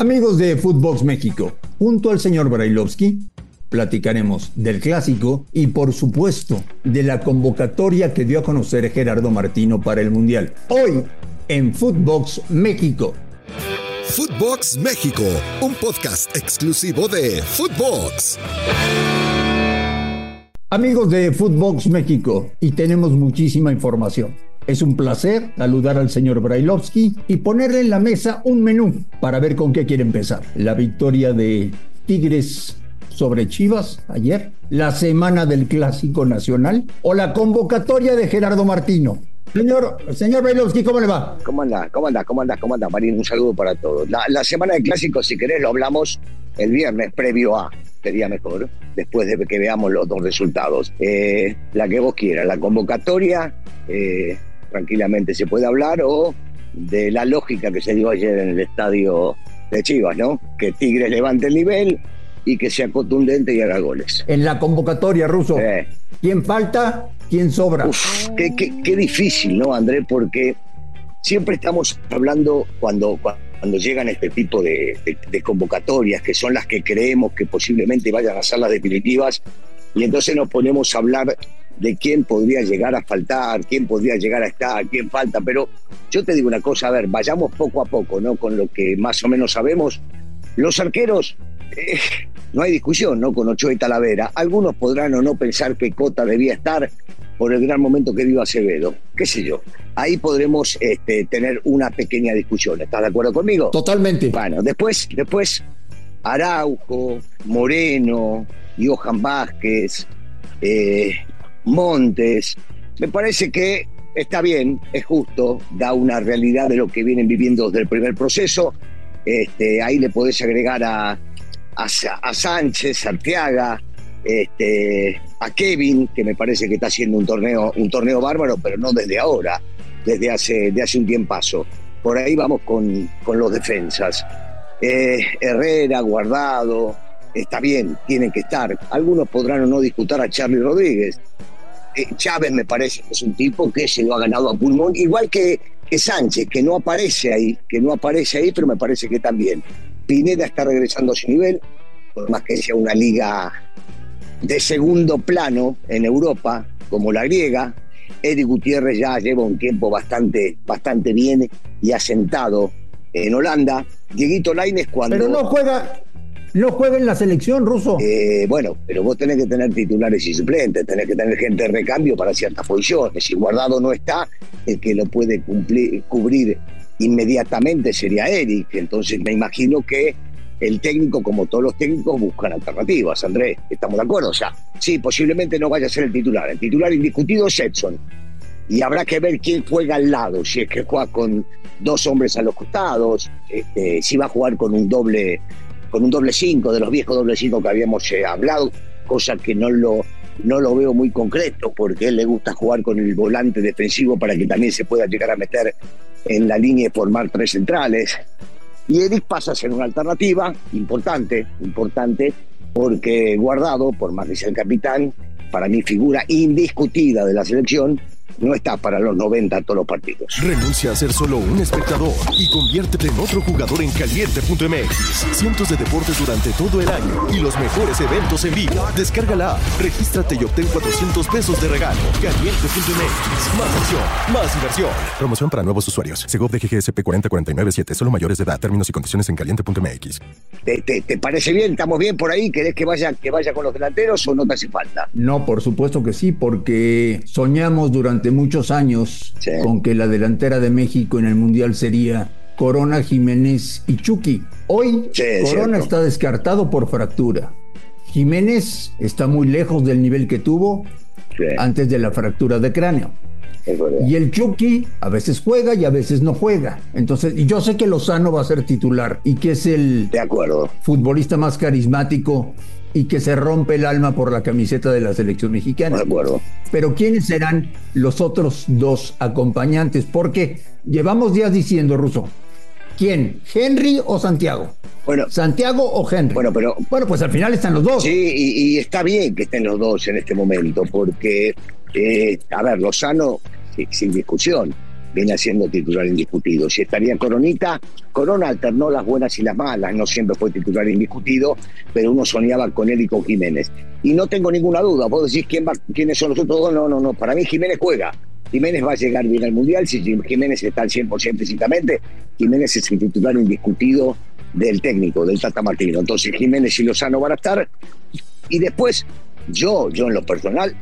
Amigos de Footbox México, junto al señor Brailovsky, platicaremos del clásico y por supuesto de la convocatoria que dio a conocer Gerardo Martino para el Mundial. Hoy en Footbox México. Footbox México, un podcast exclusivo de Footbox. Amigos de Footbox México, y tenemos muchísima información. Es un placer saludar al señor Brailovsky y ponerle en la mesa un menú para ver con qué quiere empezar. La victoria de Tigres sobre Chivas ayer, la semana del Clásico Nacional o la convocatoria de Gerardo Martino. Señor, señor Brailovsky, ¿cómo le va? ¿Cómo anda? ¿Cómo anda? ¿Cómo anda? ¿Cómo anda, Marín? Un saludo para todos. La, semana del Clásico, si querés, lo hablamos el viernes previo a, sería mejor, después de que veamos los dos resultados. Eh, la que vos quieras, la convocatoria, eh, tranquilamente se puede hablar, o de la lógica que se dio ayer en el estadio de Chivas, ¿no? Que Tigres levante el nivel y que sea contundente y haga goles. En la convocatoria, Ruso, Eh, ¿quién falta? ¿Quién sobra? uf, qué, qué- qué difícil, ¿no, André? Porque siempre estamos hablando cuando, cuando llegan este tipo de, de- de convocatorias, que son las que creemos que posiblemente vayan a ser las definitivas, y entonces nos ponemos a hablar de quién podría llegar a faltar, quién podría llegar a estar, quién falta, pero yo te digo una cosa, a ver, vayamos poco a poco, ¿no? Con lo que más o menos sabemos. Los arqueros, eh, no hay discusión, ¿no? Con Ochoa y Talavera. Algunos podrán o no pensar que Cota debía estar por el gran momento que vive Acevedo, qué sé yo. Ahí podremos este, tener una pequeña discusión. ¿Estás de acuerdo conmigo? Totalmente. Bueno, después, después Araujo, Moreno, Johan Vázquez, eh, Montes. Me parece que está bien, es justo, da una realidad de lo que vienen viviendo desde el primer proceso. Este, ahí le podés agregar a, a, Sánchez, Arteaga, este, a Kevin, que me parece que está haciendo un torneo, un torneo bárbaro, pero no desde ahora, desde hace, de hace un tiempazo. Por ahí vamos con, con los defensas. Eh, Herrera, Guardado, está bien, tienen que estar. Algunos podrán o no disputar a Charlie Rodríguez. Eh, Chávez me parece que es un tipo que se lo ha ganado a pulmón, igual que, que Sánchez, que no aparece ahí, que no aparece ahí, pero me parece que también. Pineda está regresando a su nivel, por más que sea una liga de segundo plano en Europa, como la griega. Eric Gutiérrez ya lleva un tiempo bastante, bastante bien y asentado en Holanda. Dieguito Lainez cuando... Pero no juega, no juega en la selección, Ruso. Eh, bueno, pero vos tenés que tener titulares y suplentes, tenés que tener gente de recambio para ciertas posiciones. Si Guardado no está, el que lo puede cumplir- cubrir inmediatamente sería Eric. Entonces me imagino que el técnico, como todos los técnicos, buscan alternativas. Andrés, ¿estamos de acuerdo? O sea, sí, posiblemente no vaya a ser el titular. El titular indiscutido es Edson. Y habrá que ver quién juega al lado, si es que juega con dos hombres a los costados, este, si va a jugar con un doble con un doble 5, de los viejos doble 5 que habíamos eh, hablado, cosa que no lo, no lo veo muy concreto, porque él le gusta jugar con el volante defensivo para que también se pueda llegar a meter en la línea y formar tres centrales. Y Eric pasa a ser una alternativa importante, importante, porque Guardado, por más que sea el capitán, para mí figura indiscutida de la selección, no está para los 90 todos los partidos. Renuncia a ser solo un espectador y conviértete en otro jugador en caliente.mx. Cientos de deportes durante todo el año y los mejores eventos en vivo. Descarga la app, regístrate y obtén 400 pesos de regalo. Caliente.mx. Más acción, más diversión. Promoción para nuevos usuarios. Segov de GGSP 40497. Solo mayores de edad. Términos y condiciones en caliente.mx. ¿Te, te, te parece bien? ¿Estamos bien por ahí? ¿Querés que vaya, que vaya con los delanteros o no te hace falta? No, por supuesto que sí, porque soñamos durante muchos años Sí. con que la delantera de México en el Mundial sería Corona, Jiménez y Chucky. Hoy Sí, es Corona cierto. está descartado por fractura. Jiménez está muy lejos del nivel que tuvo Sí, antes de la fractura de cráneo. Y el Chucky a veces juega y a veces no juega. Entonces, y yo sé que Lozano va a ser titular y que es el De acuerdo. futbolista más carismático y que se rompe el alma por la camiseta de la selección mexicana. De acuerdo. Pero ¿quiénes serán los otros dos acompañantes? Porque llevamos días diciendo, Ruso, ¿quién? ¿Henry o Santiago? Bueno, ¿Santiago o Henry? Bueno, pero- Bueno, pues al final están los dos. sí, y, y está bien que estén los dos en este momento, porque, eh, a ver, Lozano, sin discusión, viene siendo titular indiscutido. Si estaría Coronita, Corona alternó las buenas y las malas, no siempre fue titular indiscutido, pero uno soñaba con él y con Jiménez. Y no tengo ninguna duda, vos decís quién va, quiénes son los otros dos, no, no, no, para mí Jiménez juega. Jiménez va a llegar bien al Mundial, si Jiménez está al 100% físicamente, Jiménez es el titular indiscutido del técnico, del Tata Martino. Entonces Jiménez y Lozano van a estar. Y después, yo, yo en lo personal,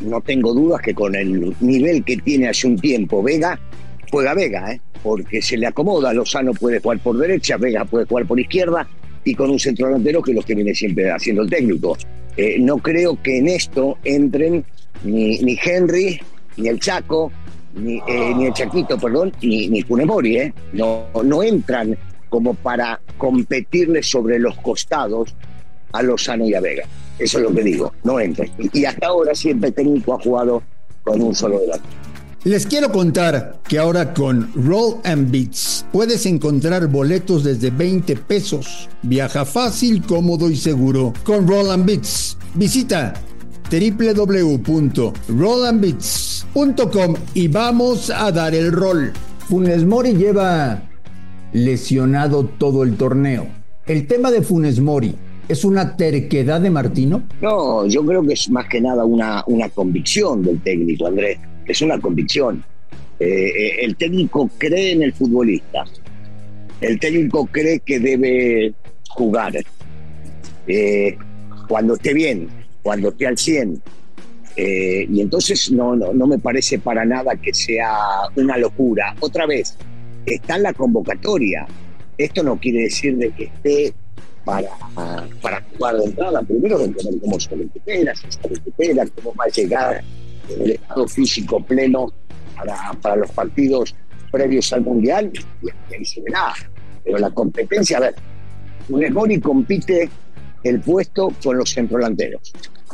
no tengo dudas que con el nivel que tiene hace un tiempo Vega, juega Vega, ¿eh? porque se le acomoda. Lozano puede jugar por derecha, Vega puede jugar por izquierda y con un centro delantero que es lo que viene siempre haciendo el técnico. Eh, no creo que en esto entren ni, Henry, ni el Chaco, ni, eh, ni el Chaquito, perdón, ni, ni Funemori, ¿eh? No, no entran como para competirle sobre los costados a Lozano y a Vega. Eso es lo que digo, no entra. Y hasta ahora siempre el técnico ha jugado con un solo delante. Les quiero contar que ahora con Roll and Beats puedes encontrar boletos desde 20 pesos. Viaja fácil, cómodo y seguro con Roll and Beats. Visita www.rollandbeats.com y vamos a dar el rol. Funes Mori lleva lesionado todo el torneo. El tema de Funes Mori ¿Es una terquedad de Martino? No, yo creo que es más que nada una, una convicción del técnico, Andrés. Es una convicción. Eh, eh, el técnico cree en el futbolista. El técnico cree que debe jugar. Eh, cuando esté bien, cuando esté al 100. y entonces no, no, no me parece para nada que sea una locura. Otra vez, está en la convocatoria. Esto no quiere decir de que esté para, para jugar de entrada. Primero de cómo se recupera, si se recupera, cómo va a llegar el estado físico pleno para, para los partidos previos al Mundial, y ahí se verá. Pero la competencia, a ver, Funes compite el puesto con los centrodelanteros.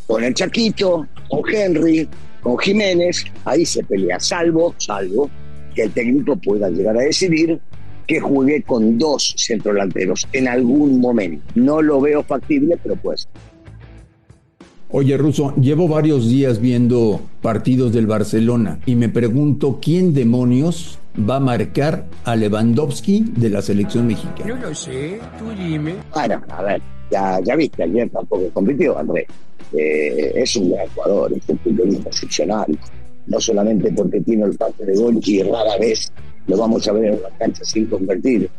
Con el Chaquito, con Henry, con Jiménez, ahí se pelea, salvo, salvo que el técnico pueda llegar a decidir que juegue con dos centrodelanteros en algún momento. No lo veo factible, pero pues. Oye, Russo, llevo varios días viendo partidos del Barcelona y me pregunto quién demonios va a marcar a Lewandowski de la selección mexicana. No lo sé, tú dime. Bueno, a ver, ya, ya viste, ayer tampoco compitió, Andrés. Eh, es un gran jugador, es un futbolista excepcional, no solamente porque tiene el parte de gol y rara vez lo vamos a ver en la cancha sin convertir.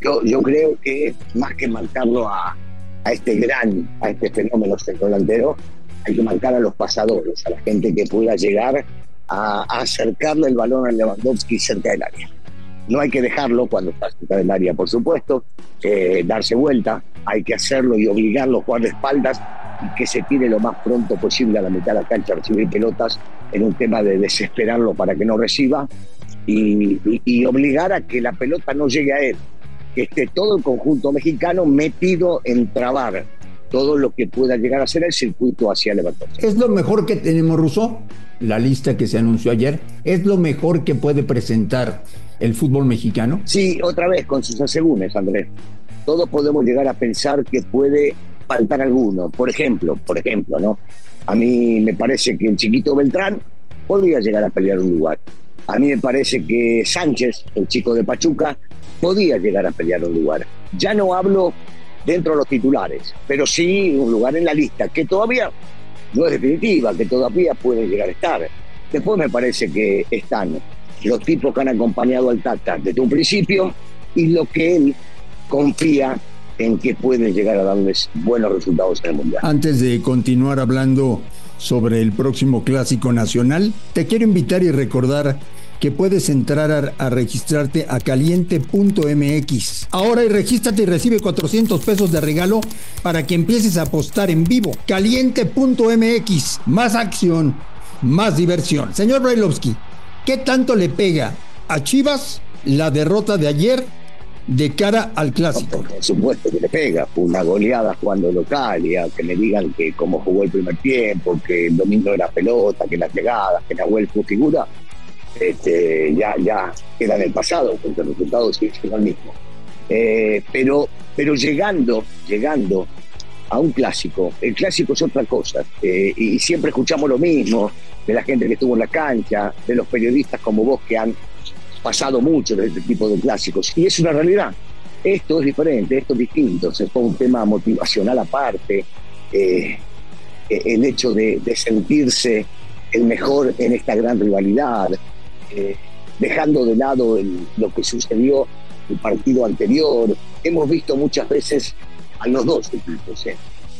Yo, yo creo que más que marcarlo a, a este gran, a este fenómeno delantero, hay que marcar a los pasadores, a la gente que pueda llegar a, acercarle el balón al Lewandowski cerca del área. No hay que dejarlo cuando está cerca del área, por supuesto, eh, darse vuelta, hay que hacerlo y obligarlo a jugar de espaldas y que se tire lo más pronto posible a la mitad de la cancha a recibir pelotas en un tema de desesperarlo para que no reciba y, obligar a que la pelota no llegue a él, que esté todo el conjunto mexicano metido en trabar todo lo que pueda llegar a ser el circuito hacia Lewandowski. ¿Es lo mejor que tenemos, Russo? La lista que se anunció ayer, ¿es lo mejor que puede presentar el fútbol mexicano? Sí, otra vez con sus asegúnes, Andrés. Todos podemos llegar a pensar que puede faltar alguno. Por ejemplo, por ejemplo, ¿no? A mí me parece que el chiquito Beltrán podría llegar a pelear un lugar. A mí me parece que Sánchez, el chico de Pachuca, podía llegar a pelear un lugar. Ya no hablo dentro de los titulares, pero sí un lugar en la lista, que todavía no es definitiva, que todavía puede llegar a estar. Después me parece que están los tipos que han acompañado al Tata desde un principio y lo que él confía en que pueden llegar a darles buenos resultados en el Mundial. Antes de continuar hablando sobre el próximo Clásico Nacional, te quiero invitar y recordar que puedes entrar a, registrarte a caliente.mx. Ahora y regístrate y recibe 400 pesos de regalo para que empieces a apostar en vivo. Caliente.mx. Más acción, más diversión. Señor Brailovsky, ¿qué tanto le pega a Chivas la derrota de ayer de cara al clásico. por supuesto que le pega, una goleada jugando local y a que me digan que como jugó el primer tiempo, que el domingo era pelota, que las llegadas, que Nahuel fue figura, este, ya, ya en el pasado, porque el resultado sigue siendo el mismo. Eh, pero, pero llegando, llegando a un clásico, el clásico es otra cosa, eh, y siempre escuchamos lo mismo de la gente que estuvo en la cancha, de los periodistas como vos que han pasado mucho de este tipo de clásicos y es una realidad. Esto es diferente, esto es distinto, se fue un tema motivacional aparte, eh, el hecho de, sentirse el mejor en esta gran rivalidad, eh, dejando de lado lo que sucedió el partido anterior. Hemos visto muchas veces a los dos equipos, ¿eh?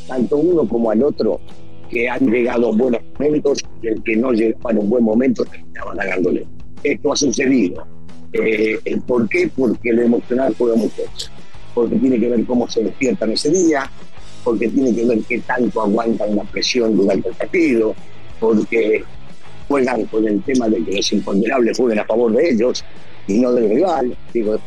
tanto uno como al otro, que han llegado a buenos momentos y el que no llegaban a un buen momento terminaban ganándole. Esto ha sucedido. Eh, ¿Por qué? Porque lo emocional juega mucho. Porque tiene que ver cómo se despiertan ese día, porque tiene que ver qué tanto aguantan la presión durante el partido, porque juegan con el tema de que los imponderables jueguen a favor de ellos y no del rival. Digo,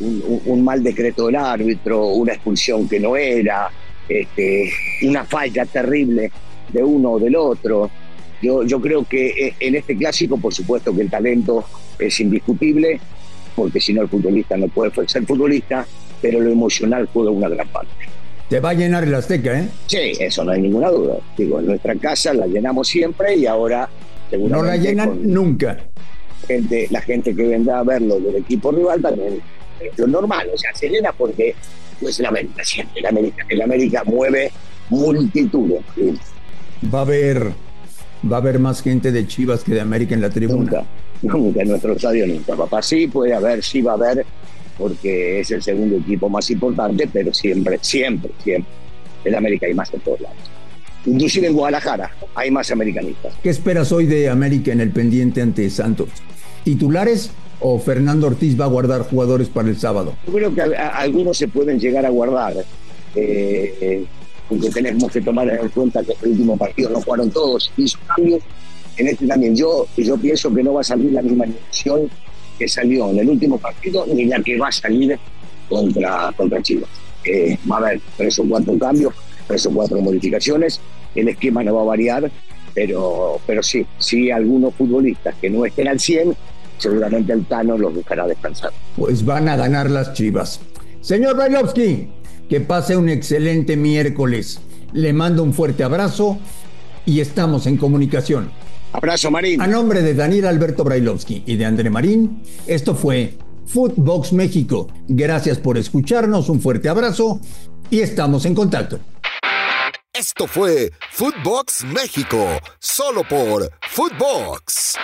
un, mal decreto del árbitro, una expulsión que no era, este, una falla terrible de uno o del otro. Yo, yo creo que eh, en este clásico, por supuesto que el talento es indiscutible, porque si no el futbolista no puede ser futbolista, pero lo emocional juega una gran parte. Te va a llenar el Azteca, ¿eh? Sí, eso no hay ninguna duda. Digo, en nuestra casa la llenamos siempre y ahora No la llenan nunca. Gente, la gente que vendrá a verlo del equipo rival también es lo normal, o sea, se llena porque pues el América siempre, el América, el América mueve multitudes. Va a haber va a haber más gente de Chivas que de América en la tribuna. Nunca, nunca en nuestro estadio nunca, papá. Sí puede haber, sí va a haber, porque es el segundo equipo más importante, pero siempre, siempre, siempre. En América hay más en todos lados. Inclusive en Guadalajara hay más americanistas. ¿Qué esperas hoy de América en el pendiente ante Santos? ¿Titulares o Fernando Ortiz va a guardar jugadores para el sábado? Yo creo que algunos se pueden llegar a guardar. Eh, eh, porque tenemos que tomar en cuenta que el último partido no jugaron todos, hizo cambios, en este también. Yo, yo pienso que no va a salir la misma animación que salió en el último partido, ni la que va a salir contra, contra Chivas. Eh, va a haber tres o cuatro cambios, tres o cuatro modificaciones, el esquema no va a variar, pero, pero sí, sí algunos futbolistas que no estén al 100, seguramente el Tano los buscará descansar. Pues van a ganar las Chivas. Señor Bailovsky, que pase un excelente miércoles. Le mando un fuerte abrazo y estamos en comunicación. Abrazo, Marín. A nombre de Daniel Alberto Brailovsky y de André Marín, esto fue Footbox México. Gracias por escucharnos, un fuerte abrazo y estamos en contacto. Esto fue Footbox México, solo por Footbox.